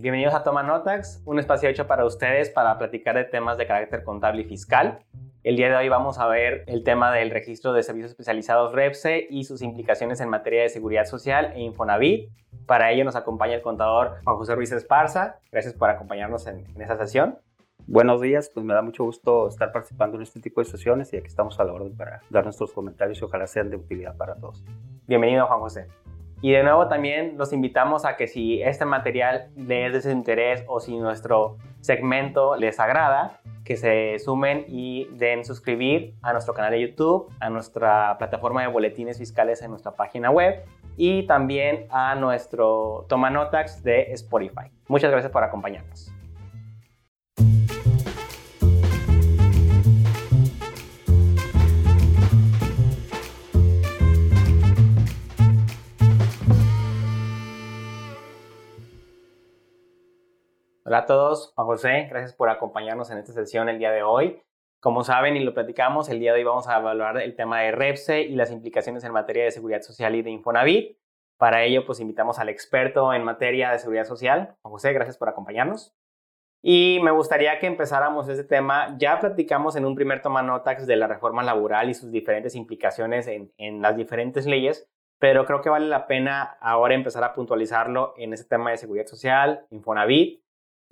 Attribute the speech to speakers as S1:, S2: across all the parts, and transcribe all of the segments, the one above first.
S1: Bienvenidos a Toma Notax, un espacio hecho para ustedes para platicar de temas de carácter contable y fiscal. El día de hoy vamos a ver el tema del registro de servicios especializados REPSE y sus implicaciones en materia de seguridad social e Infonavit. Para ello nos acompaña el contador Juan José Ruiz Esparza. Gracias por acompañarnos en, en esta sesión.
S2: Buenos días, pues me da mucho gusto estar participando en este tipo de sesiones y aquí estamos a la orden para dar nuestros comentarios y ojalá sean de utilidad para todos.
S1: Bienvenido Juan José. Y de nuevo también los invitamos a que si este material les es de su interés o si nuestro segmento les agrada, que se sumen y den suscribir a nuestro canal de YouTube, a nuestra plataforma de boletines fiscales en nuestra página web y también a nuestro Toma Notax de Spotify. Muchas gracias por acompañarnos. Hola a todos, Juan José, gracias por acompañarnos en esta sesión el día de hoy. Como saben y lo platicamos, el día de hoy vamos a evaluar el tema de REPSE y las implicaciones en materia de seguridad social y de Infonavit. Para ello, pues invitamos al experto en materia de seguridad social. Juan José, gracias por acompañarnos. Y me gustaría que empezáramos este tema. Ya platicamos en un primer toma notas de la reforma laboral y sus diferentes implicaciones en, en las diferentes leyes, pero creo que vale la pena ahora empezar a puntualizarlo en este tema de seguridad social, Infonavit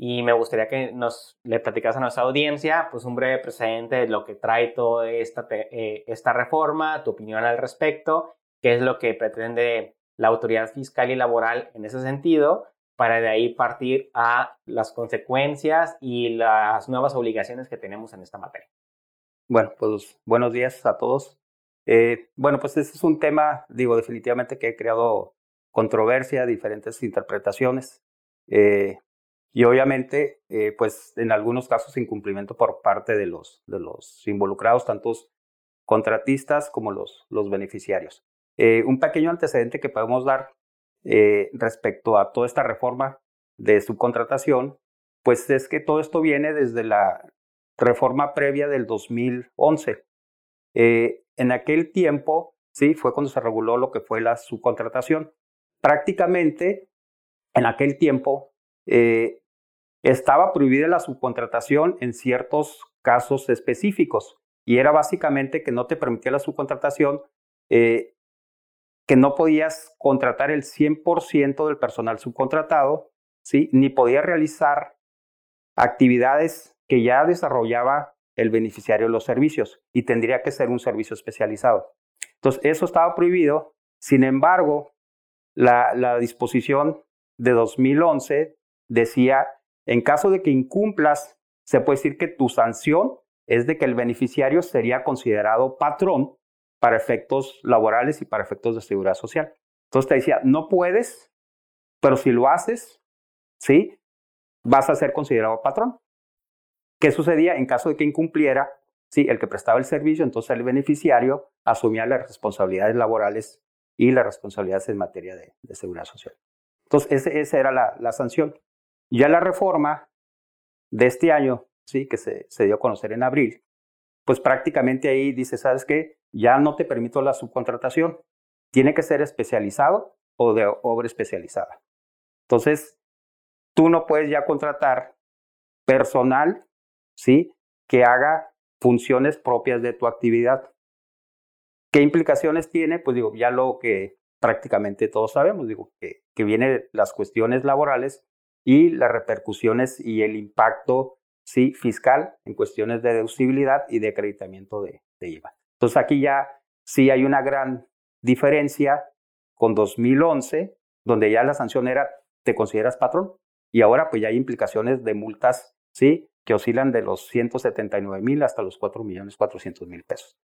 S1: y me gustaría que nos le platicas a nuestra audiencia pues un breve presente de lo que trae toda esta, eh, esta reforma, tu opinión al respecto, qué es lo que pretende la autoridad fiscal y laboral en ese sentido, para de ahí partir a las consecuencias y las nuevas obligaciones que tenemos en esta materia.
S2: Bueno, pues buenos días a todos. Eh, bueno, pues este es un tema, digo, definitivamente que ha creado controversia, diferentes interpretaciones. Eh, y obviamente, eh, pues en algunos casos incumplimiento por parte de los, de los involucrados, tantos contratistas como los, los beneficiarios. Eh, un pequeño antecedente que podemos dar eh, respecto a toda esta reforma de subcontratación, pues es que todo esto viene desde la reforma previa del 2011. en aquel tiempo, sí, fue cuando se reguló lo que fue la subcontratación. Prácticamente, en aquel tiempo, eh, estaba prohibida la subcontratación en ciertos casos específicos y era básicamente que no te permitía la subcontratación, eh, que no podías contratar el 100% del personal subcontratado, ¿sí? ni podías realizar actividades que ya desarrollaba el beneficiario de los servicios y tendría que ser un servicio especializado. Entonces, eso estaba prohibido. Sin embargo, la, la disposición de 2011 decía, en caso de que incumplas, se puede decir que tu sanción es de que el beneficiario sería considerado patrón para efectos laborales y para efectos de seguridad social. Entonces te decía, no puedes, pero si lo haces, ¿sí? Vas a ser considerado patrón. ¿Qué sucedía en caso de que incumpliera? Sí, el que prestaba el servicio, entonces el beneficiario asumía las responsabilidades laborales y las responsabilidades en materia de, seguridad social. Entonces, esa era la sanción. Ya la reforma de este año, sí, que se, dio a conocer en abril, pues prácticamente ahí dice, ¿sabes qué? Ya no te permito la subcontratación. Tiene que ser especializado o de obra especializada. Entonces, tú no puedes ya contratar personal, ¿sí? Que haga funciones propias de tu actividad. ¿Qué implicaciones tiene? Pues digo, ya lo que prácticamente todos sabemos, digo, que, que vienen las cuestiones laborales y las repercusiones y el impacto sí, fiscal en cuestiones de deducibilidad y de acreditamiento de, IVA. Entonces aquí ya sí hay una gran diferencia con 2011, donde ya la sanción era te consideras patrón y ahora pues ya hay implicaciones de multas, ¿sí? Que oscilan de los 179 mil hasta los 4 millones 400 mil pesos.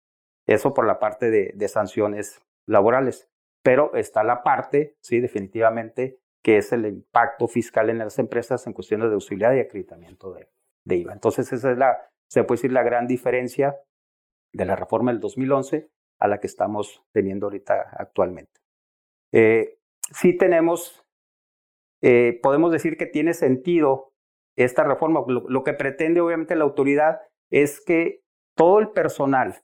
S2: Eso por la parte de, de, sanciones laborales. Pero está la parte, sí, definitivamente, que es el impacto fiscal en las empresas en cuestiones de deducibilidad y acreditamiento de, IVA. Entonces, esa es la, se puede decir, la gran diferencia de la reforma del 2011 a la que estamos teniendo ahorita actualmente. Eh, sí tenemos, eh, podemos decir que tiene sentido esta reforma. lo, que pretende obviamente la autoridad es que todo el personal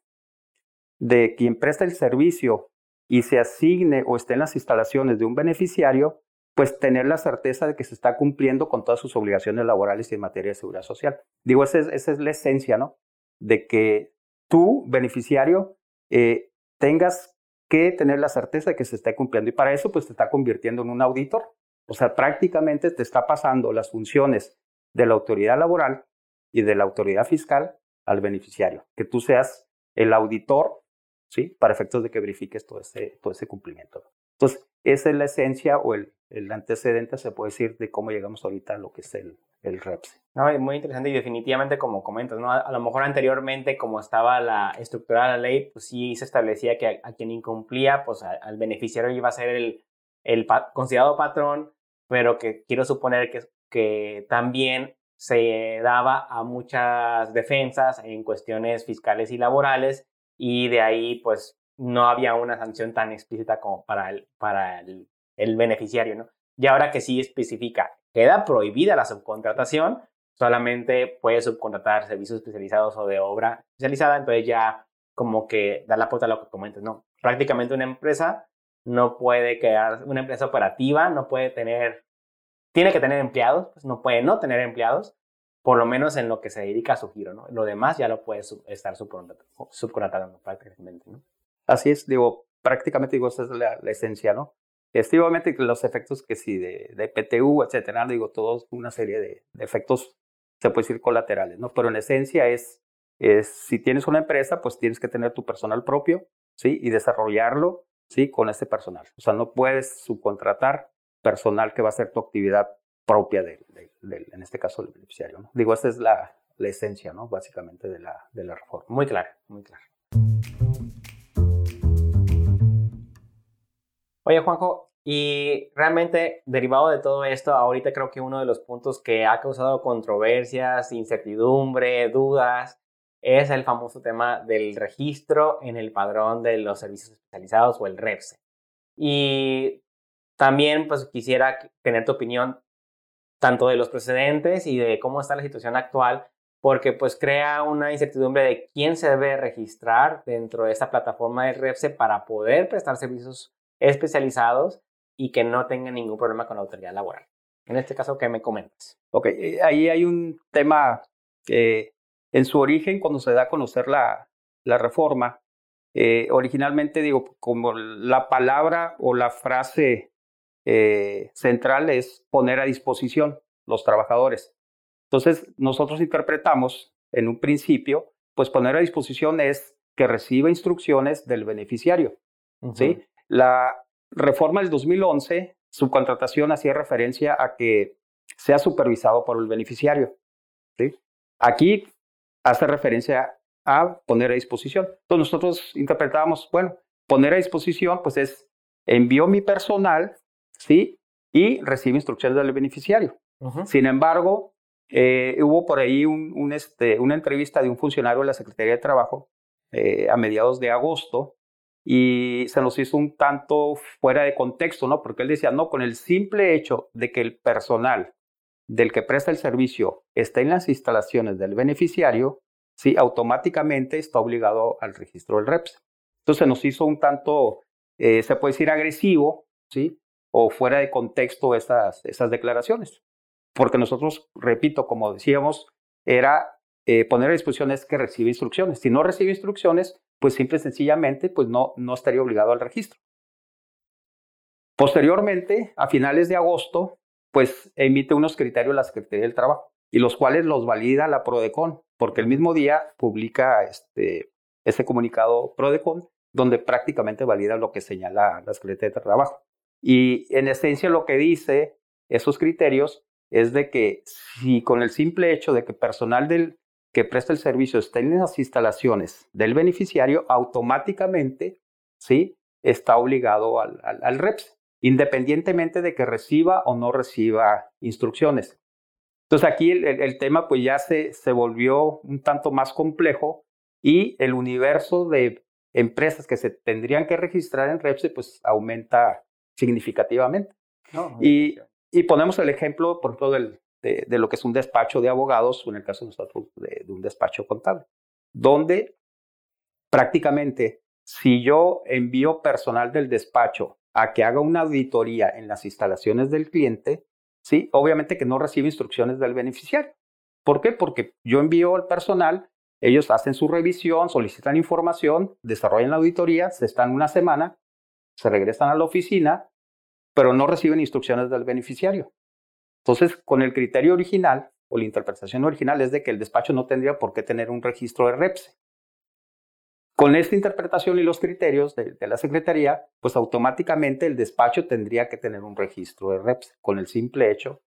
S2: de quien presta el servicio y se asigne o esté en las instalaciones de un beneficiario pues tener la certeza de que se está cumpliendo con todas sus obligaciones laborales y en materia de seguridad social. Digo, esa es, la esencia, ¿no? De que tú, beneficiario, eh, tengas que tener la certeza de que se esté cumpliendo. Y para eso, pues te está convirtiendo en un auditor. O sea, prácticamente te está pasando las funciones de la autoridad laboral y de la autoridad fiscal al beneficiario. Que tú seas el auditor, ¿sí? Para efectos de que verifiques todo ese, todo ese cumplimiento. Entonces, esa es la esencia o el, antecedente, se puede decir, de cómo llegamos ahorita a lo que es el, el.
S1: No, muy interesante y definitivamente como comentas, ¿no? A, lo mejor anteriormente como estaba la estructura de la ley, pues sí se establecía que a, quien incumplía, pues al beneficiario iba a ser el, el considerado patrón, pero que quiero suponer que, que también se daba a muchas defensas en cuestiones fiscales y laborales y de ahí pues no había una sanción tan explícita como para el, para el, el beneficiario, ¿no? Y ahora que sí especifica, queda prohibida la subcontratación, solamente puede subcontratar servicios especializados o de obra especializada, entonces ya como que da la pauta a lo que comentas, ¿no? Prácticamente una empresa no puede quedar, una empresa operativa no puede tener, tiene que tener empleados, pues no puede no tener empleados, por lo menos en lo que se dedica a su giro, ¿no? Lo demás ya lo puede estar subcontratando prácticamente, ¿no?
S2: Así es, digo, prácticamente digo, esa es la, esencia, ¿no? Efectivamente, los efectos que sí, de, de PTU, etcétera, digo, todos una serie de, de efectos se puede decir colaterales, ¿no? Pero en esencia es, es, si tienes una empresa, pues tienes que tener tu personal propio, ¿sí? Y desarrollarlo, ¿sí? Con ese personal. O sea, no puedes subcontratar personal que va a hacer tu actividad propia del, en este caso, del beneficiario, ¿no? Digo, esa es la, la esencia, ¿no? Básicamente de la, de la reforma.
S1: Muy claro, muy claro. Oye, Juanjo, y realmente, derivado de todo esto, ahorita creo que uno de los puntos que ha causado controversias, incertidumbre, dudas, es el famoso tema del registro en el padrón de los servicios especializados o el REPSE. Y también, pues quisiera tener tu opinión tanto de los precedentes y de cómo está la situación actual, porque pues crea una incertidumbre de quién se debe registrar dentro de esta plataforma del REPSE para poder prestar servicios especializados y que no tenga ningún problema con la autoridad laboral. En este caso, ¿qué me comentas?
S2: Ok, eh, ahí hay un tema eh, en su origen, cuando se da a conocer la, la reforma, eh, originalmente digo, como la palabra o la frase central es poner a disposición los trabajadores. Entonces, nosotros interpretamos en un principio, pues poner a disposición es que reciba instrucciones del beneficiario. ¿sí? La, reforma del 2011, subcontratación hacía referencia a que sea supervisado por el beneficiario. ¿sí? Aquí hace referencia a poner a disposición. Entonces nosotros interpretábamos, bueno, poner a disposición pues es envío mi personal, ¿sí? Y recibe instrucciones del beneficiario. Sin embargo, eh, hubo por ahí un, este, una entrevista de un funcionario de la Secretaría de Trabajo eh, a mediados de agosto y se nos hizo un tanto fuera de contexto, ¿no? Porque él decía, no, con el simple hecho de que el personal del que presta el servicio está en las instalaciones del beneficiario, sí, automáticamente está obligado al registro del REPS. Entonces se nos hizo un tanto, eh, se puede decir, agresivo, ¿sí? O fuera de contexto esas declaraciones. Porque nosotros, repito, como decíamos, era eh, poner a disposición es que recibe instrucciones. Si no recibe instrucciones, pues simple y sencillamente pues no, no estaría obligado al registro. Posteriormente, a finales de agosto, pues emite unos criterios la Secretaría del Trabajo y los cuales los valida la PRODECON, porque el mismo día publica este, ese comunicado PRODECON donde prácticamente valida lo que señala la Secretaría del Trabajo. Y en esencia lo que dice esos criterios es de que si con el simple hecho de que personal del que presta el servicio esté en las instalaciones del beneficiario, automáticamente ¿sí? está obligado al, al, REPS, independientemente de que reciba o no reciba instrucciones. Entonces aquí el, tema pues ya se, se volvió un tanto más complejo y el universo de empresas que se tendrían que registrar en REPS pues aumenta significativamente. y, y, ponemos el ejemplo, por ejemplo, del, de, lo que es un despacho de abogados, o en el caso de nosotros, de, un despacho contable, donde prácticamente si yo envío personal del despacho a que haga una auditoría en las instalaciones del cliente, ¿sí? Obviamente que no recibe instrucciones del beneficiario. ¿Por qué? Porque yo envío al personal, ellos hacen su revisión, solicitan información, desarrollan la auditoría, se están una semana, se regresan a la oficina, pero no reciben instrucciones del beneficiario. Entonces, con el criterio original o la interpretación original es de que el despacho no tendría por qué tener un registro de REPSE. Con esta interpretación y los criterios de, la Secretaría, pues automáticamente el despacho tendría que tener un registro de REPSE, con el simple hecho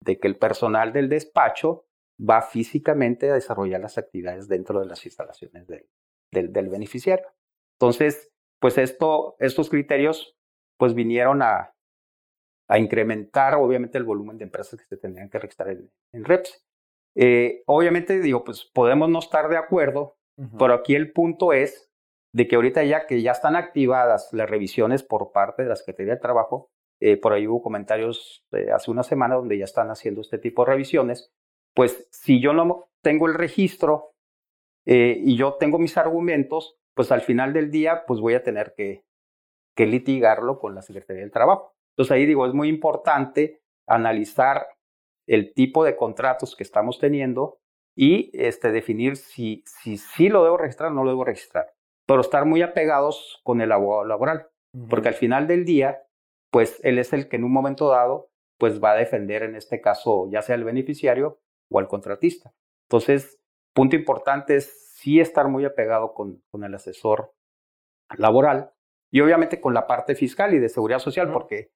S2: de que el personal del despacho va físicamente a desarrollar las actividades dentro de las instalaciones del, beneficiario. Entonces, pues esto, estos criterios pues vinieron a, a incrementar obviamente el volumen de empresas que se tendrían que registrar en, en REPS. Eh, obviamente digo, pues podemos no estar de acuerdo, pero aquí el punto es de que ahorita ya que ya están activadas las revisiones por parte de la Secretaría de Trabajo, eh, por ahí hubo comentarios hace una semana donde ya están haciendo este tipo de revisiones, pues si yo no tengo el registro eh, y yo tengo mis argumentos, pues al final del día pues voy a tener que, que litigarlo con la Secretaría del Trabajo. Entonces ahí digo, es muy importante analizar el tipo de contratos que estamos teniendo y este, definir si sí si, lo debo registrar o no lo debo registrar. Pero estar muy apegados con el abogado laboral, porque al final del día, pues él es el que en un momento dado, pues va a defender en este caso ya sea el beneficiario o al contratista. Entonces, punto importante es sí estar muy apegado con, con el asesor laboral y obviamente con la parte fiscal y de seguridad social, porque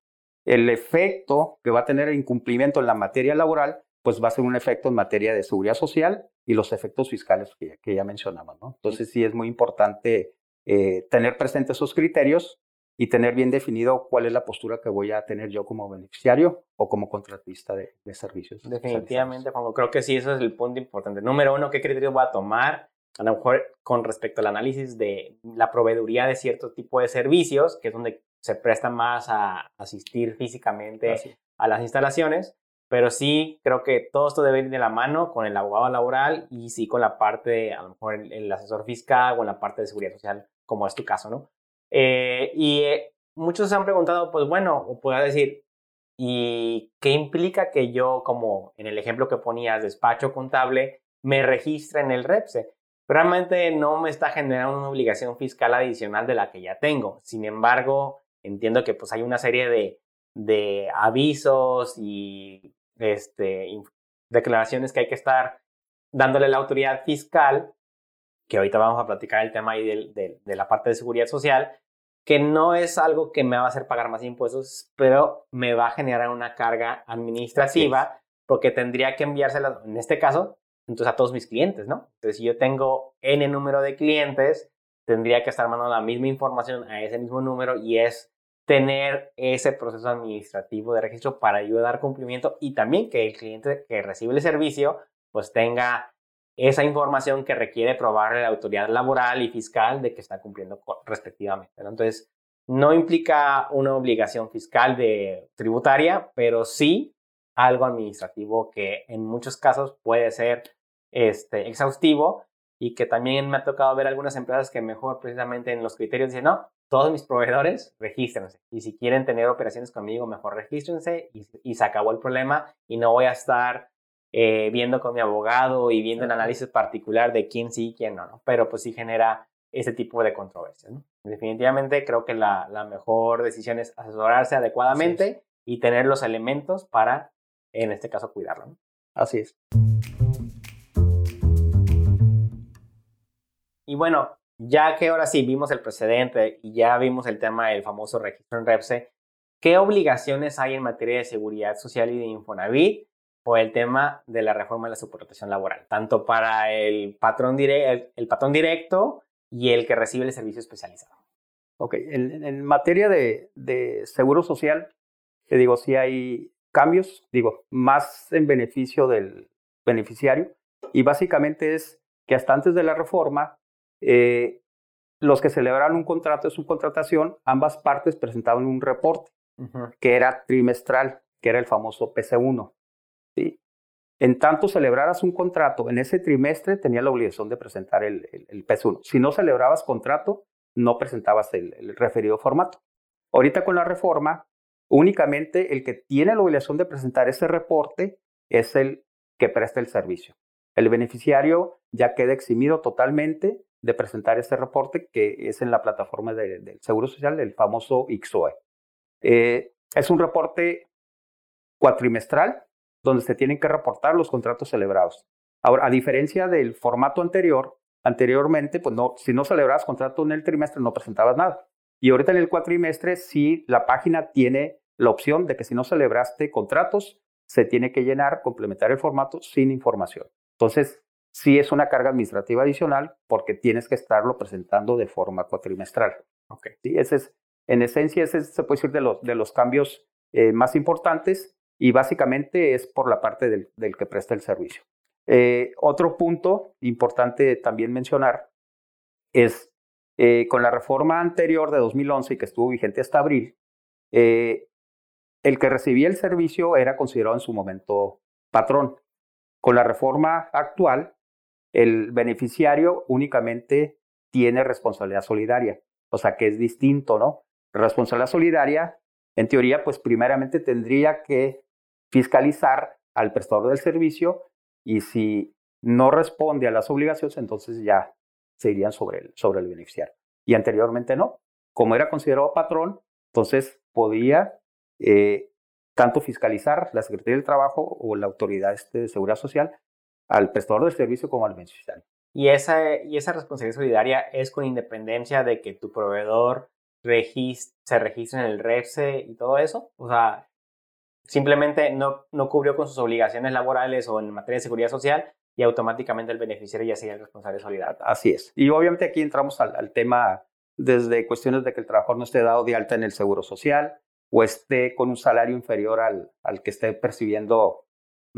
S2: el efecto que va a tener el incumplimiento en la materia laboral, pues va a ser un efecto en materia de seguridad social y los efectos fiscales que, ya mencionamos. ¿no? Entonces sí es muy importante eh, tener presentes esos criterios y tener bien definido cuál es la postura que voy a tener yo como beneficiario o como contratista de, servicios.
S1: Definitivamente, Juan, creo que sí, eso es el punto importante. Número uno, ¿qué criterios voy a tomar? A lo mejor con respecto al análisis de la proveeduría de cierto tipo de servicios, que es donde se presta más a asistir físicamente a las instalaciones, pero sí creo que todo esto debe ir de la mano con el abogado laboral y sí con la parte, a lo mejor el, asesor fiscal o la parte de seguridad social, como es tu caso, ¿no? Eh, y eh, muchos se han preguntado, pues bueno, o puedo decir, ¿y qué implica que yo, como en el ejemplo que ponías, despacho contable, me registre en el REPSE? Realmente no me está generando una obligación fiscal adicional de la que ya tengo. Sin embargo, entiendo que pues hay una serie de, de avisos y este, declaraciones que hay que estar dándole a la autoridad fiscal, que ahorita vamos a platicar el tema ahí de, de, la parte de seguridad social, que no es algo que me va a hacer pagar más impuestos, pero me va a generar una carga administrativa porque tendría que enviársela, en este caso, entonces a todos mis clientes, ¿no? Entonces, si yo tengo N número de clientes, tendría que estar mandando la misma información a ese mismo número y es tener ese proceso administrativo de registro para ayudar cumplimiento y también que el cliente que recibe el servicio pues tenga esa información que requiere probarle la autoridad laboral y fiscal de que está cumpliendo respectivamente. Entonces, no implica una obligación fiscal de tributaria, pero sí algo administrativo que en muchos casos puede ser este, exhaustivo y que también me ha tocado ver algunas empresas que mejor precisamente en los criterios dicen, no, todos mis proveedores, regístrense. Y si quieren tener operaciones conmigo, mejor regístrense y, se acabó el problema y no voy a estar eh, viendo con mi abogado y viendo el análisis particular de quién sí y quién no, ¿no? Pero pues sí genera ese tipo de controversias, ¿no? Definitivamente creo que la, mejor decisión es asesorarse adecuadamente y tener los elementos para, en este caso, cuidarlo, ¿no?
S2: Así es.
S1: Y bueno, ya que ahora sí vimos el precedente y ya vimos el tema del famoso registro en REPSE, ¿qué obligaciones hay en materia de seguridad social y de Infonavit o el tema de la reforma de la subrotación laboral? Tanto para el patrón, el, patrón directo y el que recibe el servicio especializado.
S2: Ok, en, materia de, de, seguro social, te digo, sí hay cambios, digo, más en beneficio del beneficiario y básicamente es que hasta antes de la reforma eh, los que celebraron un contrato de subcontratación, ambas partes presentaban un reporte que era trimestral, que era el famoso PC1. ¿sí? En tanto celebraras un contrato en ese trimestre, tenía la obligación de presentar el, el, PC1. Si no celebrabas contrato, no presentabas el, referido formato. Ahorita con la reforma, únicamente el que tiene la obligación de presentar ese reporte es el que presta el servicio. El beneficiario ya queda eximido totalmente de presentar ese reporte que es en la plataforma del Seguro Social, el famoso IXOE. Eh, es un reporte cuatrimestral donde se tienen que reportar los contratos celebrados. Ahora, a diferencia del formato anterior, anteriormente, pues no, si no celebrabas contrato en el trimestre no presentabas nada. Y ahorita en el cuatrimestre sí la página tiene la opción de que si no celebraste contratos, se tiene que llenar, complementar el formato sin información. Entonces, sí es una carga administrativa adicional porque tienes que estarlo presentando de forma cuatrimestral. Okay. ¿Sí? Ese es, en esencia, ese se puede decir de los, de los cambios eh, más importantes y básicamente es por la parte del, del que presta el servicio. Eh, otro punto importante también mencionar es eh, con la reforma anterior de 2011 y que estuvo vigente hasta abril, eh, el que recibía el servicio era considerado en su momento patrón. Con la reforma actual, el beneficiario únicamente tiene responsabilidad solidaria, o sea que es distinto, ¿no? Responsabilidad solidaria, en teoría, pues primeramente tendría que fiscalizar al prestador del servicio y si no responde a las obligaciones, entonces ya se irían sobre el, sobre el beneficiario. Y anteriormente no. Como era considerado patrón, entonces podía eh, tanto fiscalizar la Secretaría del Trabajo o la Autoridad este, de Seguridad Social al prestador del servicio como al beneficiario.
S1: Y esa, y esa responsabilidad solidaria es con independencia de que tu proveedor se registre en el REPSE y todo eso. O sea, simplemente no, no cubrió con sus obligaciones laborales o en materia de seguridad social y automáticamente el beneficiario ya sería el responsable solidario.
S2: Así es. Y obviamente aquí entramos al, tema desde cuestiones de que el trabajador no esté dado de alta en el seguro social o esté con un salario inferior al, al que esté percibiendo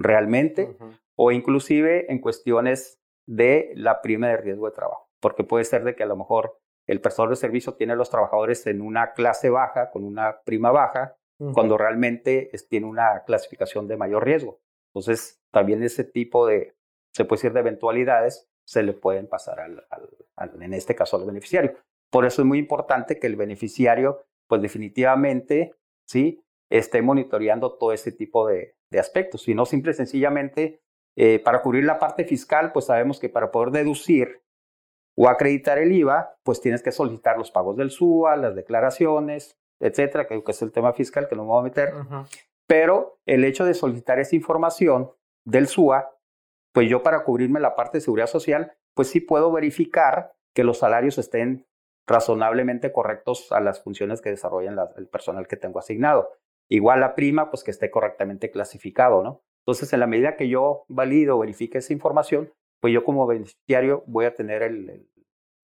S2: realmente, o inclusive en cuestiones de la prima de riesgo de trabajo, porque puede ser de que a lo mejor el prestador de servicio tiene a los trabajadores en una clase baja, con una prima baja, cuando realmente tiene una clasificación de mayor riesgo. Entonces, también ese tipo de, se puede decir, de eventualidades se le pueden pasar al, en este caso al beneficiario. Por eso es muy importante que el beneficiario, pues definitivamente, sí, esté monitoreando todo ese tipo de, aspectos, y no simple y sencillamente eh, para cubrir la parte fiscal, pues sabemos que para poder deducir o acreditar el IVA, pues tienes que solicitar los pagos del SUA, las declaraciones, etcétera, que es el tema fiscal que no me voy a meter. Pero el hecho de solicitar esa información del SUA pues yo para cubrirme la parte de seguridad social, pues sí puedo verificar que los salarios estén razonablemente correctos a las funciones que desarrollan el personal que tengo asignado. Igual la prima, pues que esté correctamente clasificado, ¿no? Entonces, en la medida que yo valido o verifique esa información, pues yo como beneficiario voy a tener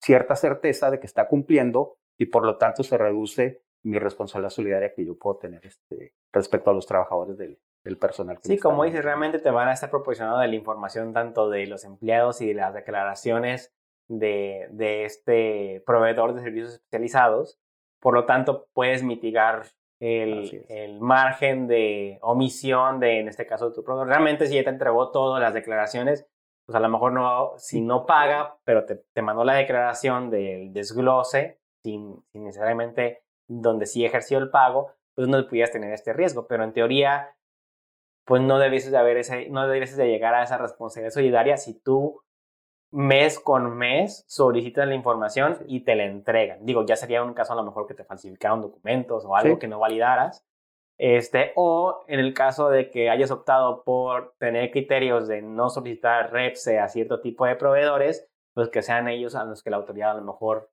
S2: cierta certeza de que está cumpliendo y por lo tanto se reduce mi responsabilidad solidaria que yo puedo tener este, respecto a los trabajadores del, el personal.
S1: sí, como dices, realmente te van a estar proporcionando la información tanto de los empleados y de las declaraciones de, de este proveedor de servicios especializados. Por lo tanto, puedes mitigar el, el, margen de omisión de, en este caso, tu proveedor. Realmente, si ya te entregó todas las declaraciones, pues a lo mejor no, si no paga, pero te, te mandó la declaración del desglose sin, sin necesariamente donde sí ejerció el pago, pues no pudieras tener este riesgo. Pero en teoría, pues no debieses de, haber ese, no debieses de llegar a esa responsabilidad solidaria si tú mes con mes solicitas la información y te la entregan. Digo, ya sería un caso a lo mejor que te falsificaron documentos o algo que no validaras. Este, o en el caso de que hayas optado por tener criterios de no solicitar REPSE a cierto tipo de proveedores, pues que sean ellos a los que la autoridad a lo mejor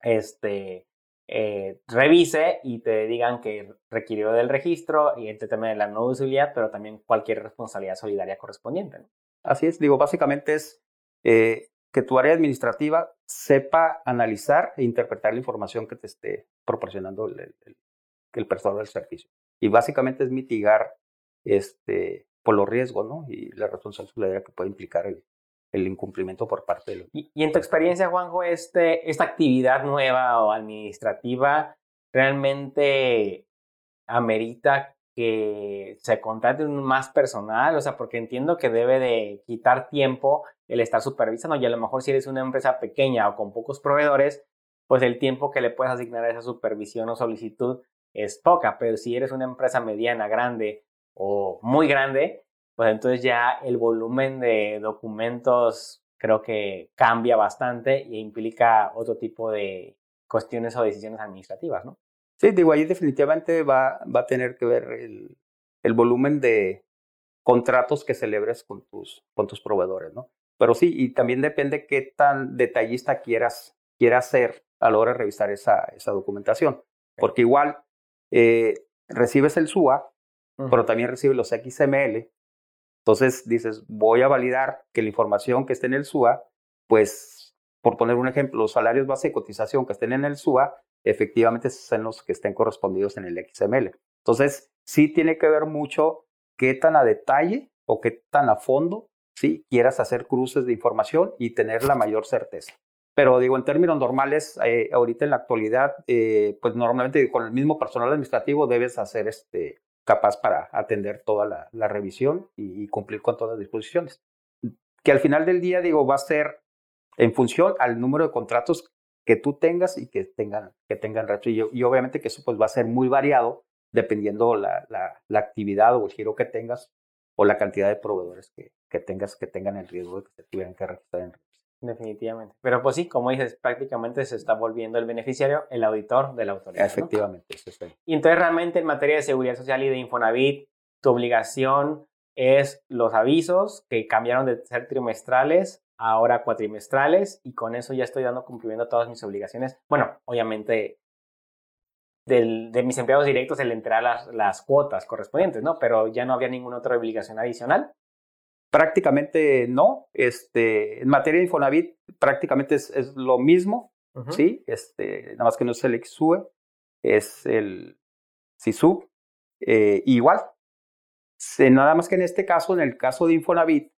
S1: este, eh, revise y te digan que requirió del registro y el tema de la no usabilidad, pero también cualquier responsabilidad solidaria correspondiente.
S2: Así es, digo, básicamente es eh, que tu área administrativa sepa analizar e interpretar la información que te esté proporcionando el, el, prestador del servicio. Y básicamente es mitigar este, por los riesgos ¿no? y la responsabilidad que puede implicar el, incumplimiento por parte de
S1: y, y, en tu experiencia, Juanjo, este, esta actividad nueva o administrativa realmente amerita que se contrate más personal, o sea, porque entiendo que debe de quitar tiempo el estar supervisando y a lo mejor si eres una empresa pequeña o con pocos proveedores, pues el tiempo que le puedes asignar a esa supervisión o solicitud es poca, pero si eres una empresa mediana, grande o muy grande, pues entonces ya el volumen de documentos creo que cambia bastante e implica otro tipo de cuestiones o decisiones administrativas, ¿no?
S2: Sí, digo, ahí definitivamente va, va a tener que ver el, el volumen de contratos que celebres con tus, con tus proveedores, ¿no? Pero sí, y también depende qué tan detallista quieras, quieras ser a la hora de revisar esa, esa documentación. Porque igual eh, recibes el SUA, pero también recibes los XML. Entonces dices, voy a validar que la información que esté en el SUA, pues, por poner un ejemplo, los salarios base de cotización que estén en el SUA, efectivamente son los que estén correspondidos en el XML. Entonces, sí tiene que ver mucho qué tan a detalle o qué tan a fondo ¿sí? quieras hacer cruces de información y tener la mayor certeza. Pero digo, en términos normales, eh, ahorita en la actualidad, eh, pues normalmente con el mismo personal administrativo debes hacer este, capaz para atender toda la, revisión y, cumplir con todas las disposiciones. Que al final del día, digo, va a ser en función al número de contratos que tú tengas y que tengan, que tengan reto. Y, y, obviamente que eso pues va a ser muy variado dependiendo la, la, actividad o el giro que tengas o la cantidad de proveedores que, que tengas que tengan el riesgo de que se tuvieran que registrar en
S1: Definitivamente. Pero pues sí, como dices, prácticamente se está volviendo el beneficiario el auditor de la autoridad.
S2: Efectivamente, eso
S1: está Y entonces realmente en materia de seguridad social y de Infonavit, tu obligación es los avisos que cambiaron de ser trimestrales ahora cuatrimestrales y con eso ya estoy dando cumplimiento todas mis obligaciones. Bueno, obviamente de mis empleados directos el enterar las, las cuotas correspondientes, ¿no? Pero ya no había ninguna otra obligación adicional.
S2: Prácticamente no. Este, en materia de Infonavit, prácticamente es, es lo mismo, ¿sí? Este, nada más que no es el XUE, es el SISU. Eh, igual, nada más que en este caso, en el caso de Infonavit,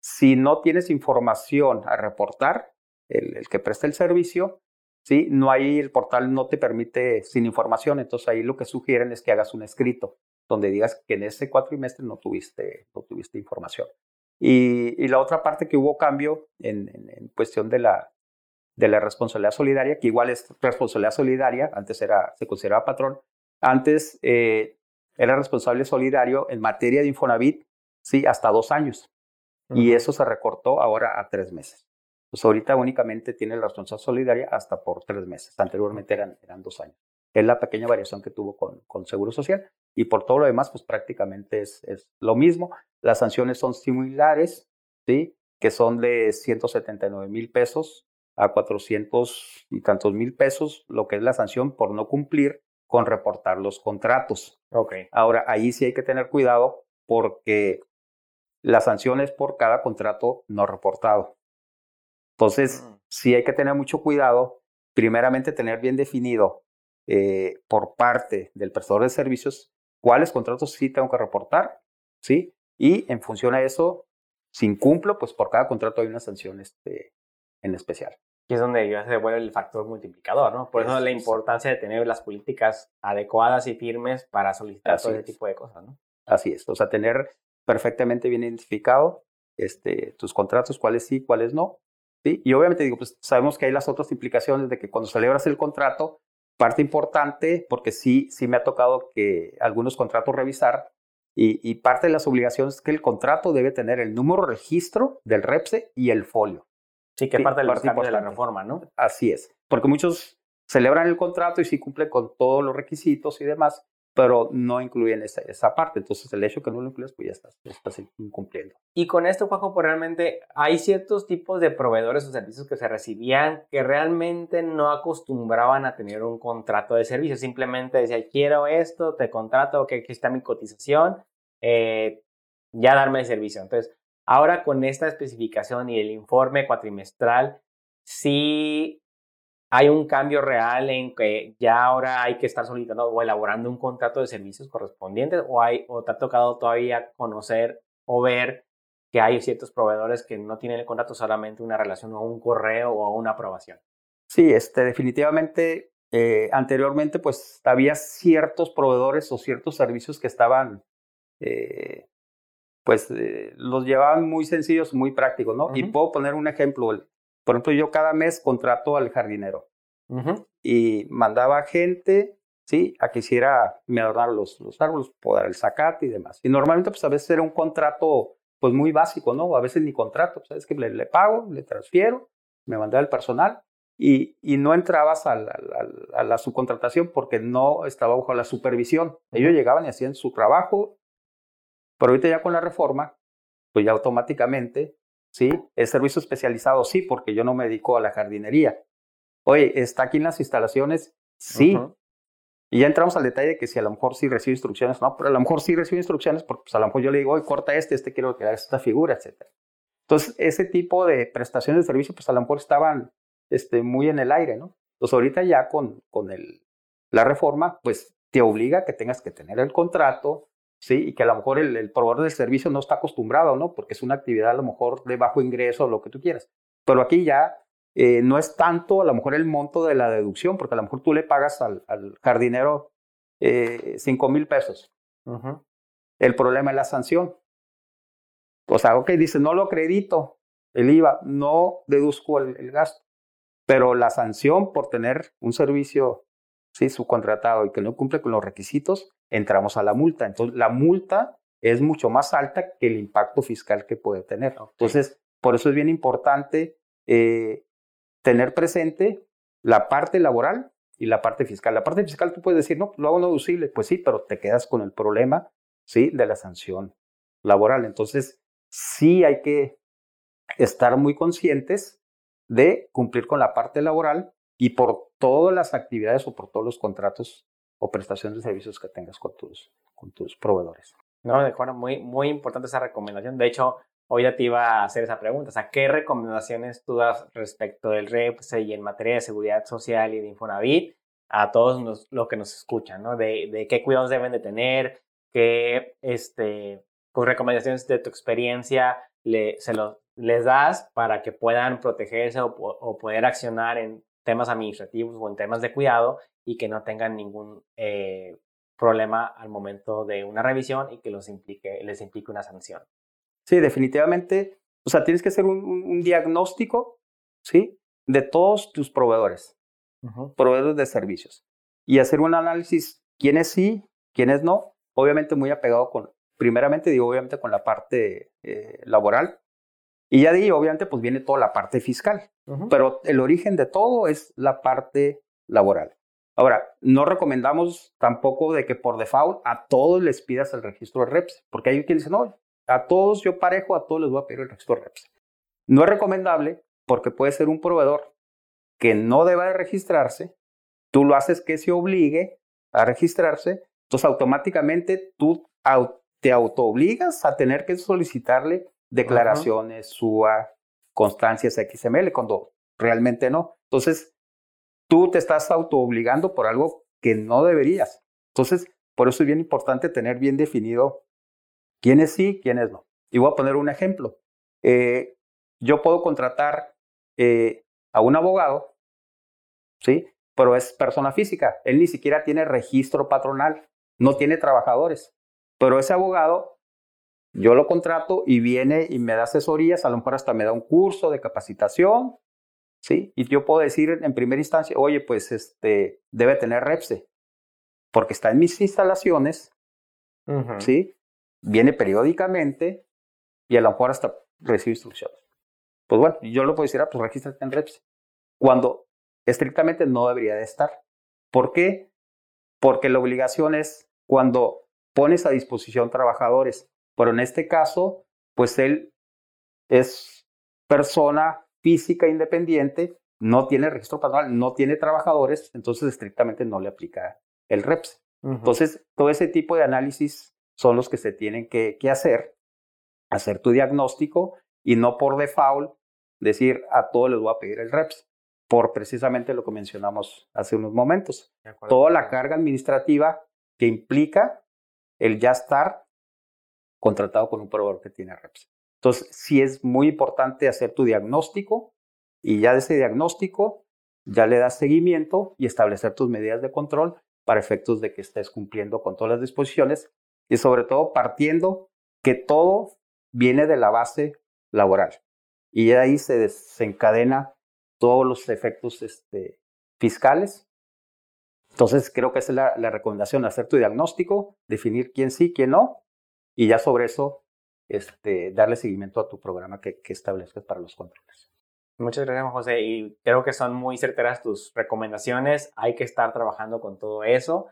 S2: si no tienes información a reportar, el, que presta el servicio, ¿sí? No hay, el portal no te permite sin información, entonces ahí lo que sugieren es que hagas un escrito donde digas que en ese cuatrimestre no tuviste, no tuviste información. Y, la otra parte que hubo cambio en, en, cuestión de la, de la responsabilidad solidaria, que igual es responsabilidad solidaria, antes era, se consideraba patrón, antes eh, era responsable solidario en materia de Infonavit, sí, hasta dos años. Y eso se recortó ahora a tres meses. Pues ahorita únicamente tiene la responsabilidad solidaria hasta por tres meses. Anteriormente eran, eran dos años. Es la pequeña variación que tuvo con, con Seguro Social. Y por todo lo demás, pues prácticamente es, es lo mismo. Las sanciones son similares, ¿sí? Que son de 179 mil pesos a 400 y tantos mil pesos, lo que es la sanción por no cumplir con reportar los contratos.
S1: Okay.
S2: Ahora, ahí sí hay que tener cuidado porque la sanción es por cada contrato no reportado. Entonces, mm. sí hay que tener mucho cuidado, primeramente tener bien definido eh, por parte del prestador de servicios cuáles contratos sí tengo que reportar, ¿sí? Y en función a eso, si incumplo, pues por cada contrato hay una sanción este, en especial.
S1: Y es donde ya se vuelve el factor multiplicador, ¿no? Por eso, la importancia de tener las políticas adecuadas y firmes para solicitar todo ese tipo de cosas, ¿no?
S2: Así es, o sea, tener perfectamente bien identificado este, tus contratos, cuáles sí, cuáles no. ¿sí? Y obviamente digo, pues sabemos que hay las otras implicaciones de que cuando celebras el contrato, parte importante, porque sí, sí me ha tocado que algunos contratos revisar, y, parte de las obligaciones es que el contrato debe tener el número registro del REPSE y el folio.
S1: Sí, que es parte, de, de la reforma, ¿no?
S2: Así es, porque muchos celebran el contrato y sí cumple con todos los requisitos y demás, pero no incluyen esa, esa parte. Entonces, el hecho que no lo incluyes, pues ya estás, estás incumpliendo.
S1: Y con esto, Juanjo, pues realmente hay ciertos tipos de proveedores o servicios que se recibían que realmente no acostumbraban a tener un contrato de servicio. Simplemente decía, quiero esto, te contrato, que aquí está mi cotización, eh, ya darme el servicio. Entonces, ahora con esta especificación y el informe cuatrimestral, sí hay un cambio real en que ya ahora hay que estar solicitando o elaborando un contrato de servicios correspondientes o, hay, o te ha tocado todavía conocer o ver que hay ciertos proveedores que no tienen el contrato solamente una relación o un correo o una aprobación.
S2: Sí, este, definitivamente eh, anteriormente pues había ciertos proveedores o ciertos servicios que estaban eh, pues eh, los llevaban muy sencillos, muy prácticos, ¿no? Y puedo poner un ejemplo, por ejemplo, yo cada mes contrato al jardinero y mandaba gente, ¿sí? A que hiciera, me adornar los, los árboles, podar el zacate y demás. Y normalmente, pues a veces era un contrato, pues muy básico, ¿no? A veces ni contrato, pues, ¿sabes? Que le, le pago, le transfiero, me mandaba el personal y, y no entrabas a la, a la, subcontratación porque no estaba bajo la supervisión. Ellos llegaban y hacían su trabajo, pero ahorita ya con la reforma, pues ya automáticamente, ¿sí? Es servicio especializado, sí, porque yo no me dedico a la jardinería. Oye, ¿está aquí en las instalaciones? Sí, y ya entramos al detalle de que si a lo mejor sí recibe instrucciones, no, pero a lo mejor sí recibe instrucciones porque pues, a lo mejor yo le digo, oye, corta este, este quiero haga esta figura, etc. Entonces, ese tipo de prestaciones de servicio, pues a lo mejor estaban este, muy en el aire, ¿no? Entonces, ahorita ya con, con el, la reforma, pues te obliga a que tengas que tener el contrato, ¿sí? Y que a lo mejor el, el proveedor del servicio no está acostumbrado, ¿no? Porque es una actividad a lo mejor de bajo ingreso o lo que tú quieras. Pero aquí ya eh, no es tanto a lo mejor el monto de la deducción, porque a lo mejor tú le pagas al, jardinero eh, cinco mil pesos. El problema es la sanción. O sea, ok, dice, no lo acredito, el IVA, no deduzco el, gasto, pero la sanción por tener un servicio ¿sí? subcontratado y que no cumple con los requisitos, entramos a la multa. Entonces, la multa es mucho más alta que el impacto fiscal que puede tener. Entonces, por eso es bien importante eh, tener presente la parte laboral y la parte fiscal. La parte fiscal tú puedes decir, no, lo hago no deducible, pues sí, pero te quedas con el problema, ¿sí? De la sanción laboral. Entonces, sí hay que estar muy conscientes de cumplir con la parte laboral y por todas las actividades o por todos los contratos o prestaciones de servicios que tengas con tus, con tus proveedores.
S1: No, de acuerdo, muy, muy importante esa recomendación. De hecho, hoy ya te iba a hacer esa pregunta. O sea, ¿qué recomendaciones tú das respecto del REPS y en materia de seguridad social y de Infonavit a todos los, que nos escuchan, ¿no? De, de, qué cuidados deben de tener, qué este, con recomendaciones de tu experiencia le, se los, les das para que puedan protegerse o, poder accionar en temas administrativos o en temas de cuidado y que no tengan ningún eh, problema al momento de una revisión y que los implique, les implique una sanción.
S2: Sí, definitivamente. O sea, tienes que hacer un, diagnóstico, ¿sí? De todos tus proveedores, proveedores de servicios. Y hacer un análisis, quiénes sí, quiénes no. Obviamente muy apegado con, primeramente digo, obviamente con la parte eh, laboral. Y ya digo, obviamente, pues viene toda la parte fiscal. Pero el origen de todo es la parte laboral. Ahora, no recomendamos tampoco de que por default a todos les pidas el registro de REPS, porque hay quien dice, no, a todos yo parejo, a todos les voy a pedir el registro de REPS. No es recomendable porque puede ser un proveedor que no deba de registrarse, tú lo haces que se obligue a registrarse, entonces automáticamente tú te autoobligas a tener que solicitarle declaraciones, SUA, constancias XML, cuando realmente no. Entonces, tú te estás autoobligando por algo que no deberías. Entonces, por eso es bien importante tener bien definido quiénes sí, quiénes no. Y voy a poner un ejemplo. Eh, yo puedo contratar eh, a un abogado, ¿sí? Pero es persona física. Él ni siquiera tiene registro patronal, no tiene trabajadores. Pero ese abogado, yo lo contrato y viene y me da asesorías, a lo mejor hasta me da un curso de capacitación, ¿sí? Y yo puedo decir en primera instancia, oye, pues este, debe tener REPSE, porque está en mis instalaciones, ¿sí? viene periódicamente y a lo mejor hasta recibe instrucciones. Pues bueno, yo lo puedo decir, ah, pues regístrate en REPS. Cuando estrictamente no debería de estar. ¿Por qué? Porque la obligación es cuando pones a disposición trabajadores. Pero en este caso, pues él es persona física independiente, no tiene registro patronal, no tiene trabajadores, entonces estrictamente no le aplica el REPS. Entonces, todo ese tipo de análisis son los que se tienen que, hacer, hacer tu diagnóstico y no por default decir a todos les voy a pedir el REPS, por precisamente lo que mencionamos hace unos momentos. Toda la carga administrativa que implica el ya estar contratado con un proveedor que tiene REPS. Entonces, sí es muy importante hacer tu diagnóstico y ya de ese diagnóstico ya le das seguimiento y establecer tus medidas de control para efectos de que estés cumpliendo con todas las disposiciones y sobre todo partiendo que todo viene de la base laboral. Y ahí se desencadena todos los efectos este, fiscales Entonces, creo que esa es la, la, recomendación, hacer tu diagnóstico, definir quién sí, quién no, y ya sobre eso este, darle seguimiento a tu programa que, que establezcas para los controles.
S1: Muchas gracias, José. Y creo que son muy certeras tus recomendaciones. Hay que estar trabajando con todo eso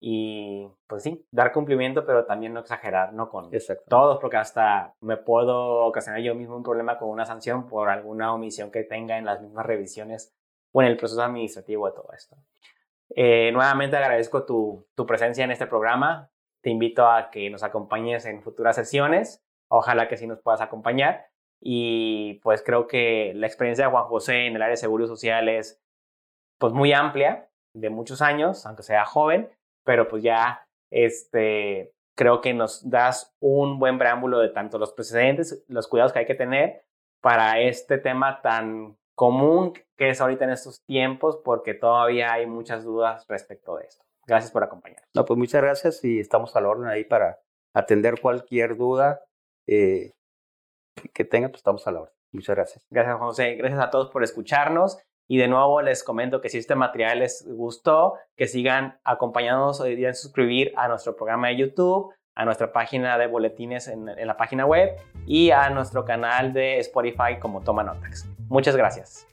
S1: y, pues sí, dar cumplimiento, pero también no exagerar, ¿no? Con todos, porque hasta me puedo ocasionar yo mismo un problema con una sanción por alguna omisión que tenga en las mismas revisiones o en el proceso administrativo de todo esto. Eh, nuevamente agradezco tu, tu presencia en este programa. Te invito a que nos acompañes en futuras sesiones. Ojalá que sí nos puedas acompañar. Y pues creo que la experiencia de Juan José en el área de seguro social es pues muy amplia, de muchos años, aunque sea joven, pero pues ya este, creo que nos das un buen preámbulo de tanto los precedentes, los cuidados que hay que tener para este tema tan común que es ahorita en estos tiempos, porque todavía hay muchas dudas respecto de esto. Gracias por acompañarnos.
S2: No, pues muchas gracias y estamos al orden ahí para atender cualquier duda eh, que tenga, pues estamos a la hora. Muchas gracias.
S1: Gracias, José. Gracias a todos por escucharnos. Y de nuevo les comento que si este material les gustó, que sigan acompañándonos olviden suscribir a nuestro programa de YouTube, a nuestra página de boletines en, en la página web y a nuestro canal de Spotify como Toma Notas. Muchas gracias.